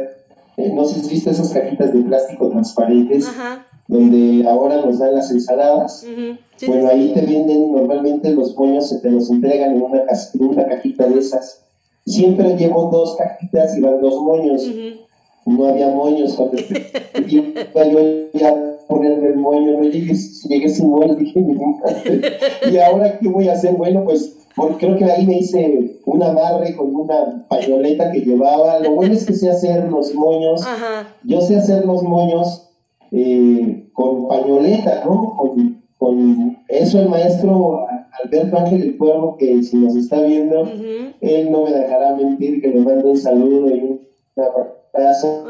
Eh, no sé si has visto esas cajitas de plástico transparentes Ajá. Donde ahora nos dan las ensaladas. ujú, sí, Bueno, sí, ahí te venden normalmente los moños, se te los entregan en una, ca- en una cajita de esas. Siempre llevo dos cajitas y van dos moños. No había moños cuando iba yo ya a ponerme el moño. No llegué, llegué sin moños, dije, "Mi madre". ¿y ahora qué voy a hacer? Bueno, pues porque creo que ahí me hice un amarre con una pañoleta que llevaba. Lo bueno es que sé hacer los moños. Yo sé hacer los moños eh, con pañoleta, ¿no? Con, con eso el maestro Alberto Ángel del Pueblo, que si nos está viendo, él no me dejará mentir, que le mando un saludo y un abrazo.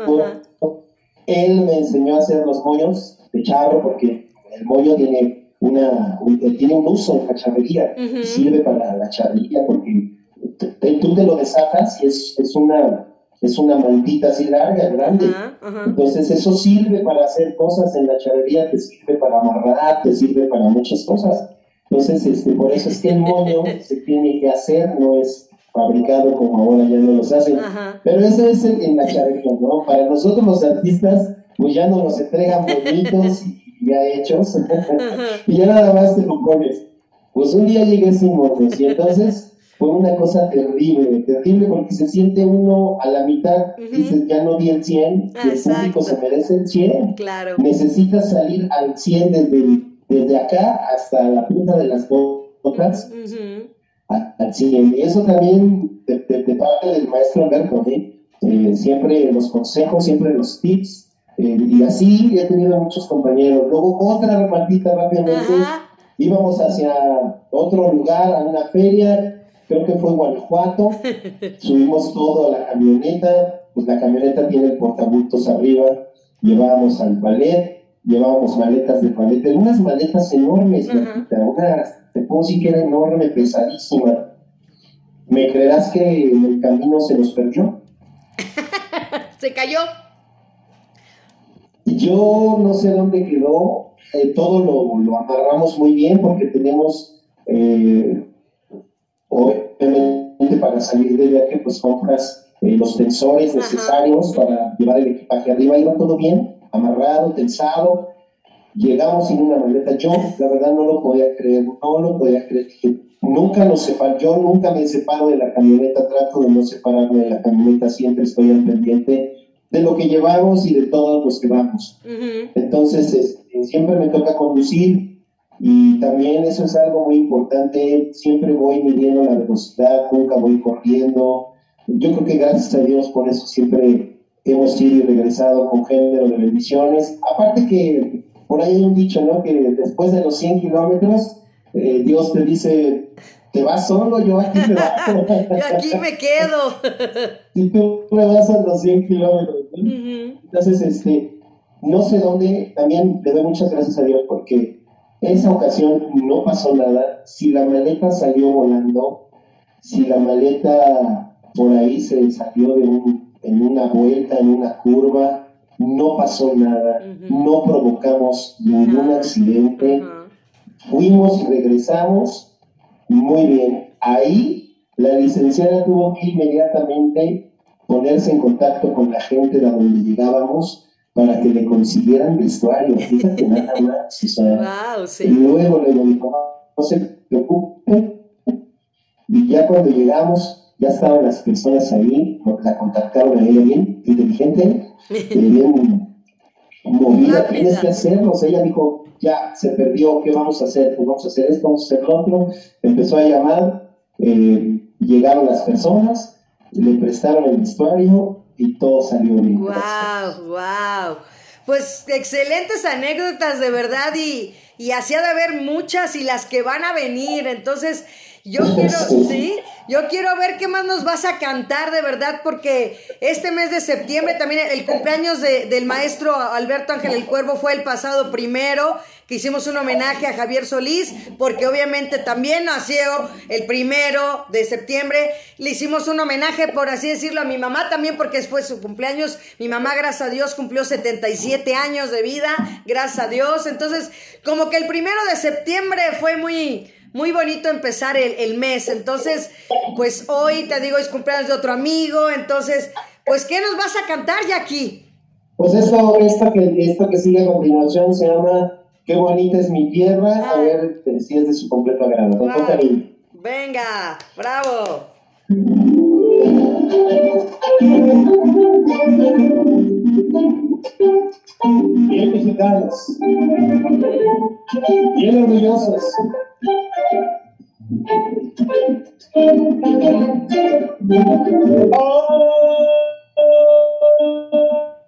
Él me enseñó a hacer los moños de charro, porque el moño tiene, una, un, eh, tiene un uso en la charrería, sirve para la charrería, porque tú te lo desatas y es, es, una, es una mantita así larga, grande. Ajá. Ajá. Entonces eso sirve para hacer cosas en la charrería, te sirve para amarrar, te sirve para muchas cosas. Entonces, este, por eso es que el moño [laughs] se tiene que hacer, no es fabricado como ahora ya no los hacen. Ajá. Pero eso es en, en la charrería, ¿no? Para nosotros los artistas, pues ya nos los entregan bonitos y ya hechos, [laughs] y ya nada más te lo pones. Pues un día llegué sin moños y entonces fue una cosa terrible, terrible porque se siente uno a la mitad, Ujú. dices, ya no di el 100, Ah, y el público exacto. se merece el 100. Claro. Necesitas salir al 100 desde, desde acá hasta la punta de las botas Ujú. a- al 100. Y eso también de, de- de parte del maestro Alberto, ¿eh? Eh, siempre los consejos, siempre los tips. eh, y así he tenido muchos compañeros. Luego otra repartita rápidamente. Ajá. Íbamos hacia otro lugar, a una feria, creo que fue Guanajuato. [laughs] Subimos todo a la camioneta, pues la camioneta tiene el portabultos arriba. Llevábamos al ballet, llevábamos maletas de ballet, unas maletas enormes. Martita, unas, te puedo decir que era enorme, pesadísima. ¿Me creerás que en el camino se nos perdió? [laughs] Se cayó. Yo no sé dónde quedó, eh, todo lo, lo amarramos muy bien porque tenemos, eh, obviamente para salir de viaje, pues compras eh, los tensores Ajá. necesarios para llevar el equipaje arriba, iba todo bien, amarrado, tensado. Llegamos sin una maleta. Yo, la verdad, no lo podía creer, no lo podía creer. Nunca nos separo, yo nunca me separo de la camioneta, trato de no separarme de la camioneta, siempre estoy al pendiente de lo que llevamos y de todos los que vamos. Ujú. Entonces, este, siempre me toca conducir y también eso es algo muy importante. Siempre voy midiendo la velocidad, nunca voy corriendo. Yo creo que gracias a Dios por eso siempre hemos ido y regresado con género de bendiciones. Aparte que por ahí hay un dicho, ¿no? Que después de los 100 kilómetros, eh, Dios te dice, te vas solo, yo aquí te [laughs] bajo. Yo aquí me quedo. [laughs] si tú me vas a los 100 kilómetros. ¿no? Entonces, este, no sé dónde, también le doy muchas gracias a Dios porque esa ocasión no pasó nada. Si la maleta salió volando, si la maleta por ahí se salió de un, en una vuelta, en una curva, no pasó nada, no provocamos ningún accidente, Ajá. fuimos y regresamos muy bien. Ahí la licenciada tuvo que inmediatamente ponerse en contacto con la gente de donde llegábamos para que le consiguieran vestuario. Fíjate nada más. O sea, Wow, sí. Luego le dijo, no se preocupe. Y ya cuando llegamos, ya estaban las personas ahí, la contactaron a ella bien, inteligente, [laughs] eh, bien movida, tienes que hacerlo. O sea, ella dijo, ya, se perdió, ¿qué vamos a hacer? Pues vamos a hacer esto, vamos a hacer lo otro. Empezó a llamar, eh, llegaron las personas, le prestaron el vestuario y todo salió bien. Wow, wow. Pues excelentes anécdotas de verdad y, y así ha de haber muchas y las que van a venir. Entonces, yo quiero, sí, yo quiero ver qué más nos vas a cantar de verdad porque este mes de septiembre también el cumpleaños de- del maestro Alberto Ángel el Cuervo fue el pasado primero hicimos un homenaje a Javier Solís, porque obviamente también nació el primero de septiembre. Le hicimos un homenaje, por así decirlo, a mi mamá también, porque fue su cumpleaños. Mi mamá, gracias a Dios, cumplió 77 años de vida, gracias a Dios. Entonces, como que el primero de septiembre fue muy, muy bonito empezar el, mes. Entonces, pues hoy te digo, es cumpleaños de otro amigo. Entonces, pues, ¿qué nos vas a cantar, Jackie? Pues esto, esto, que, esto que sigue a continuación se llama Qué bonita es mi tierra. A ver si es de su completo agrado. Con Wow. cariño. Venga, bravo. Bien mexicanos. Bien orgullosos. Caray, caray.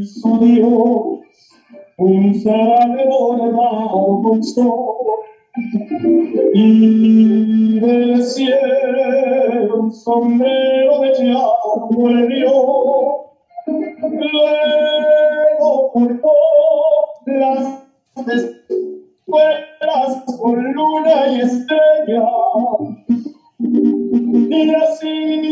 Hizo Dios un sabe bordado con sol y del cielo un sombrero de le dio. Luego cortó las escuelas con luna y estrella y así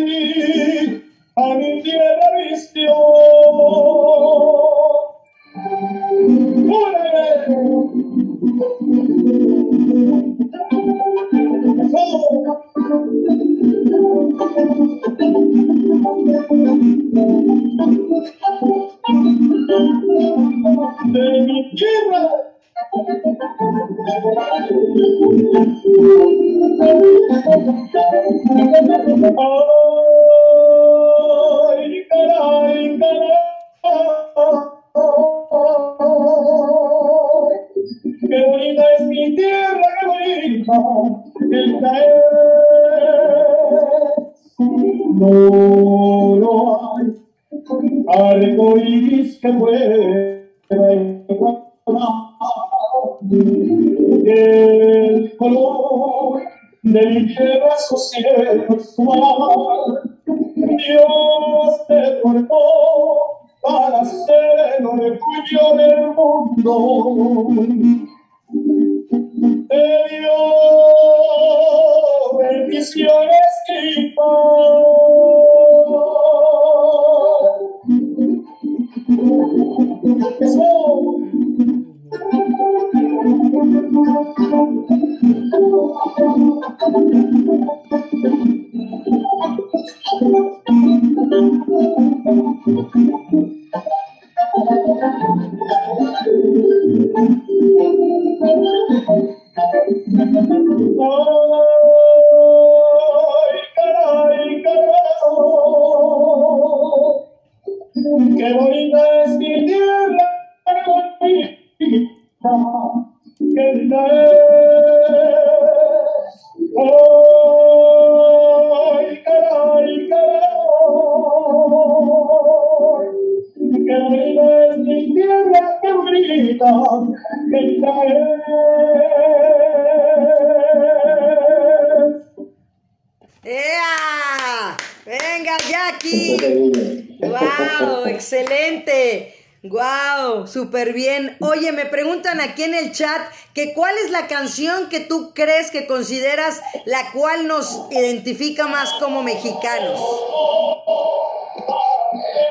aquí en el chat que cuál es la canción que tú crees que consideras la cual nos identifica más como mexicanos.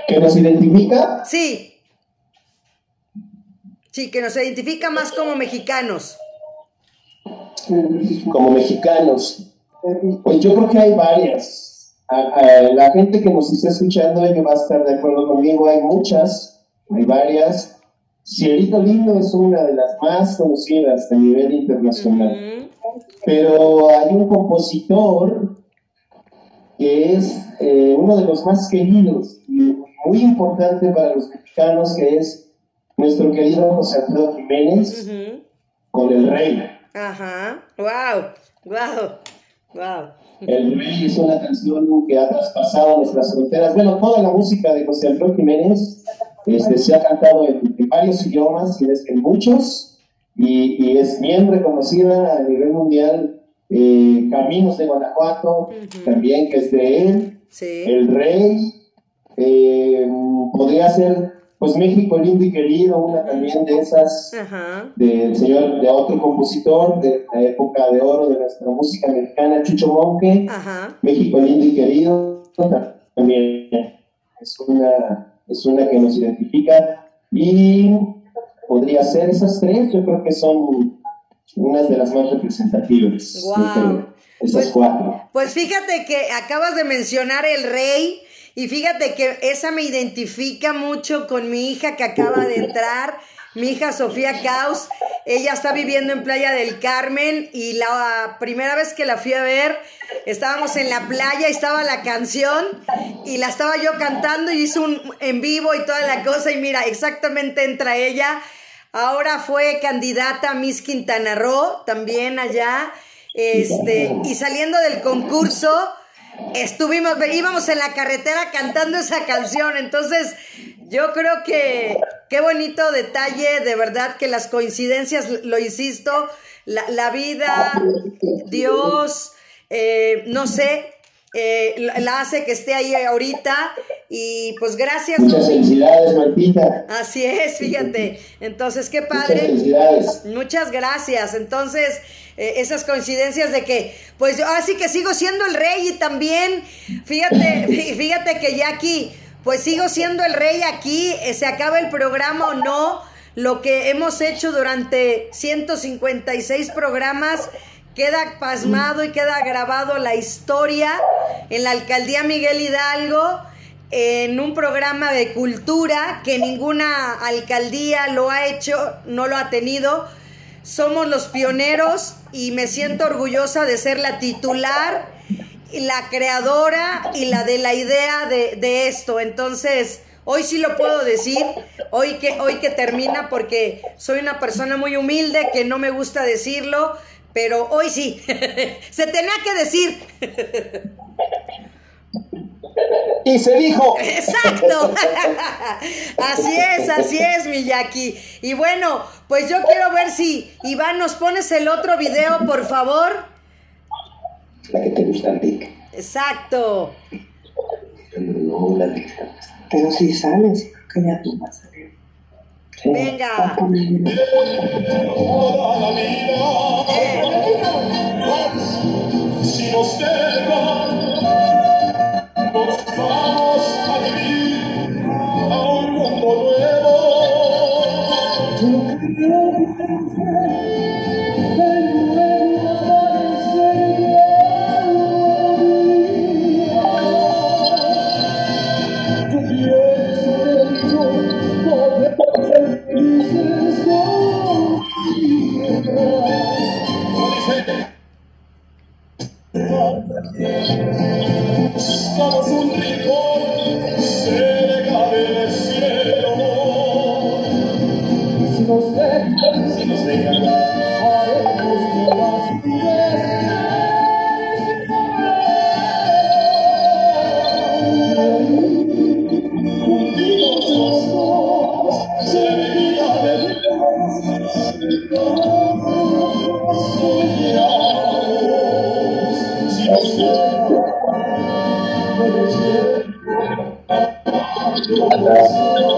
¿Que nos identifica? Sí. Sí, que nos identifica más como mexicanos. Como mexicanos. Pues yo creo que hay varias. A, a la gente que nos está escuchando, ella va a estar de acuerdo conmigo, hay muchas, hay varias. Cielito Lindo es una de las más conocidas a nivel internacional. Pero hay un compositor que es eh, uno de los más queridos y muy importante para los mexicanos, que es nuestro querido José Alfredo Jiménez con El Rey. Ajá. Wow. Wow. Wow. El Rey es una canción que ha traspasado nuestras fronteras. Bueno, toda la música de José Alfredo Jiménez este, se ha cantado en, en varios idiomas, y es en muchos, y, y es bien reconocida a nivel mundial. Eh, Caminos de Guanajuato, también que es de él. Sí. El Rey, eh, podría ser, pues México lindo y querido, una también de esas Ajá. del señor, de otro compositor de la época de oro de nuestra música mexicana, Chucho Monque. Ajá. México lindo y querido también es una, es una que nos identifica y podría ser esas tres, yo creo que son unas de las más representativas. Entre Esas Pues- cuatro. Pues fíjate que acabas de mencionar el rey y fíjate que esa me identifica mucho con mi hija que acaba de [laughs] entrar, mi hija Sofía Caus. Ella está viviendo en Playa del Carmen y la primera vez que la fui a ver estábamos en la playa y estaba la canción y la estaba yo cantando y hizo un en vivo y toda la cosa y mira, exactamente entra ella. Ahora fue candidata a Miss Quintana Roo, también allá. Este, y saliendo del concurso, estuvimos, íbamos en la carretera cantando esa canción. Entonces, yo creo que qué bonito detalle, de verdad que las coincidencias, lo insisto, la, la vida, Dios, eh, no sé, eh, la hace que esté ahí ahorita. Y pues gracias. Muchas felicidades, Martita. Así es, fíjate. Entonces, qué Muchas padre. felicidades. Muchas gracias. Entonces, eh, esas coincidencias de que, pues yo así que sigo siendo el rey y también, fíjate, fí- [laughs] fíjate que Jackie, pues sigo siendo el rey aquí, eh, se acaba el programa o no, lo que hemos hecho durante 156 programas. Queda pasmado y queda grabado la historia en la alcaldía Miguel Hidalgo en un programa de cultura que ninguna alcaldía lo ha hecho, no lo ha tenido. Somos los pioneros y me siento orgullosa de ser la titular, la creadora y la de la idea de, de esto. Entonces, hoy sí lo puedo decir, hoy que, hoy que termina, porque soy una persona muy humilde que no me gusta decirlo, pero hoy sí, [laughs] se tenía que decir. Y se dijo. Exacto. [laughs] así es, así es, mi Jackie. Y bueno, pues yo quiero ver si Iván nos pones el otro video, por favor. La que te gusta a ti. Exacto. No, la Pero si sales, creo que ya tú vas a ver. Venga. Toda la vida, si nos dejan, nos vamos a vivir a un mundo nuevo. Soñamos, si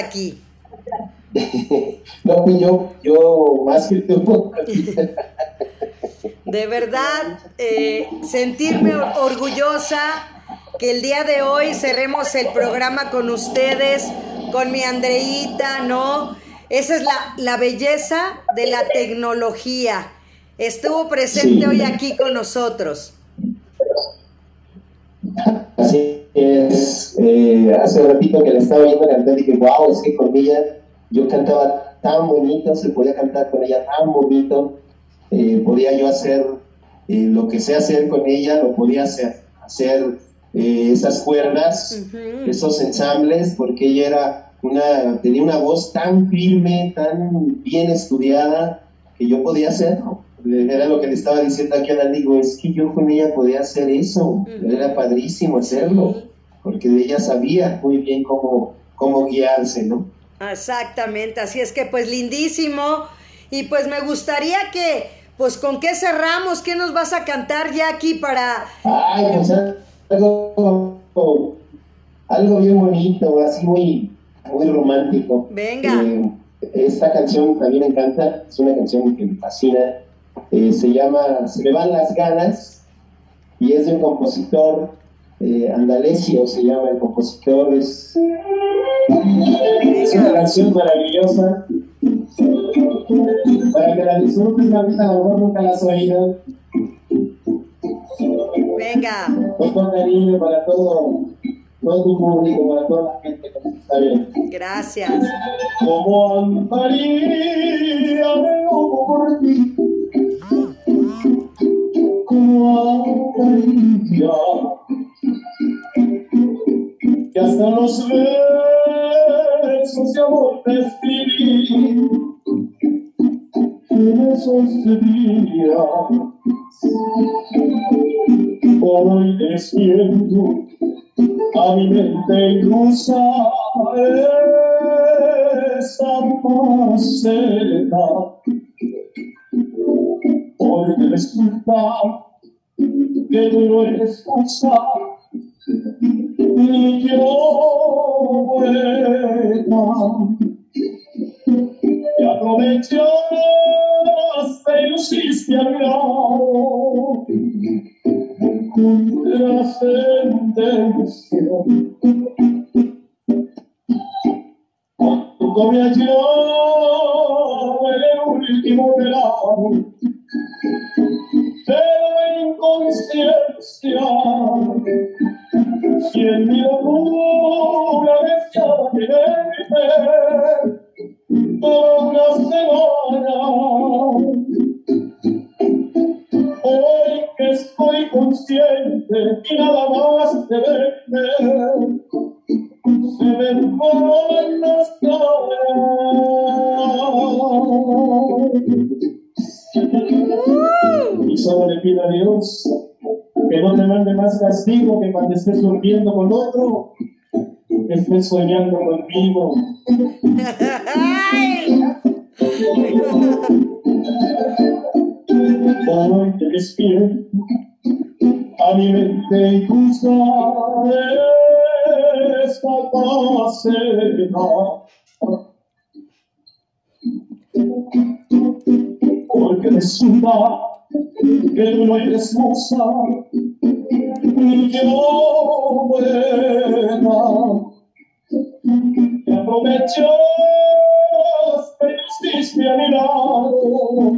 Jackie. [laughs] No, pues yo, yo más que tú. De verdad, eh, sentirme or- orgullosa que el día de hoy cerremos el programa con ustedes, con mi Andreita, ¿no? Esa es la, la belleza de la tecnología. Estuvo presente Sí. hoy aquí con nosotros. Hace ratito que la estaba viendo cantar, dije, wow, es que con ella yo cantaba tan bonito, se podía cantar con ella tan bonito, eh, podía yo hacer eh, lo que sé hacer con ella, lo podía hacer, hacer eh, esas cuerdas, Ujú. esos ensambles, porque ella era una, tenía una voz tan firme, tan bien estudiada, que yo podía hacerlo. Era lo que le estaba diciendo aquí a la digo, es que yo con ella podía hacer eso, era padrísimo hacerlo, porque ella sabía muy bien cómo, cómo guiarse, ¿no? Exactamente, así es que pues lindísimo. Y pues me gustaría que, pues con qué cerramos, qué nos vas a cantar, Jackie, para... Ay, pues algo, algo bien bonito, así muy, muy romántico. Venga. Eh, esta canción también me encanta, es una canción que me fascina. Eh, se llama Se me van las ganas y es de un compositor, eh, Andalesio se llama el compositor, es, es una canción maravillosa. Para que la disfrutes, ahorita a lo mejor nunca la has oído. Venga. Con todo cariño para todo, todo tu público, para toda la gente que nos está viendo. Gracias. Como andaría loco por ti, como andaría, que hasta los besos de amor te escribí, en esos días, hoy despierto a mi mente ilusa esa faceta. Porque resulta que tú no eres cosa yo y aprovechaste y luciste al lado trascendencia. Cuando comía yo en el último durmiendo con otro, estés soñando conmigo. ¡Ay! Hoy te despierto a mi mente y tus esta casera. Porque resulta que no eres moza, sentirte buena. Y aprovechaste y hiciste a mi lado.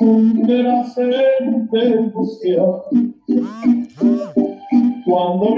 De la gente. Cuando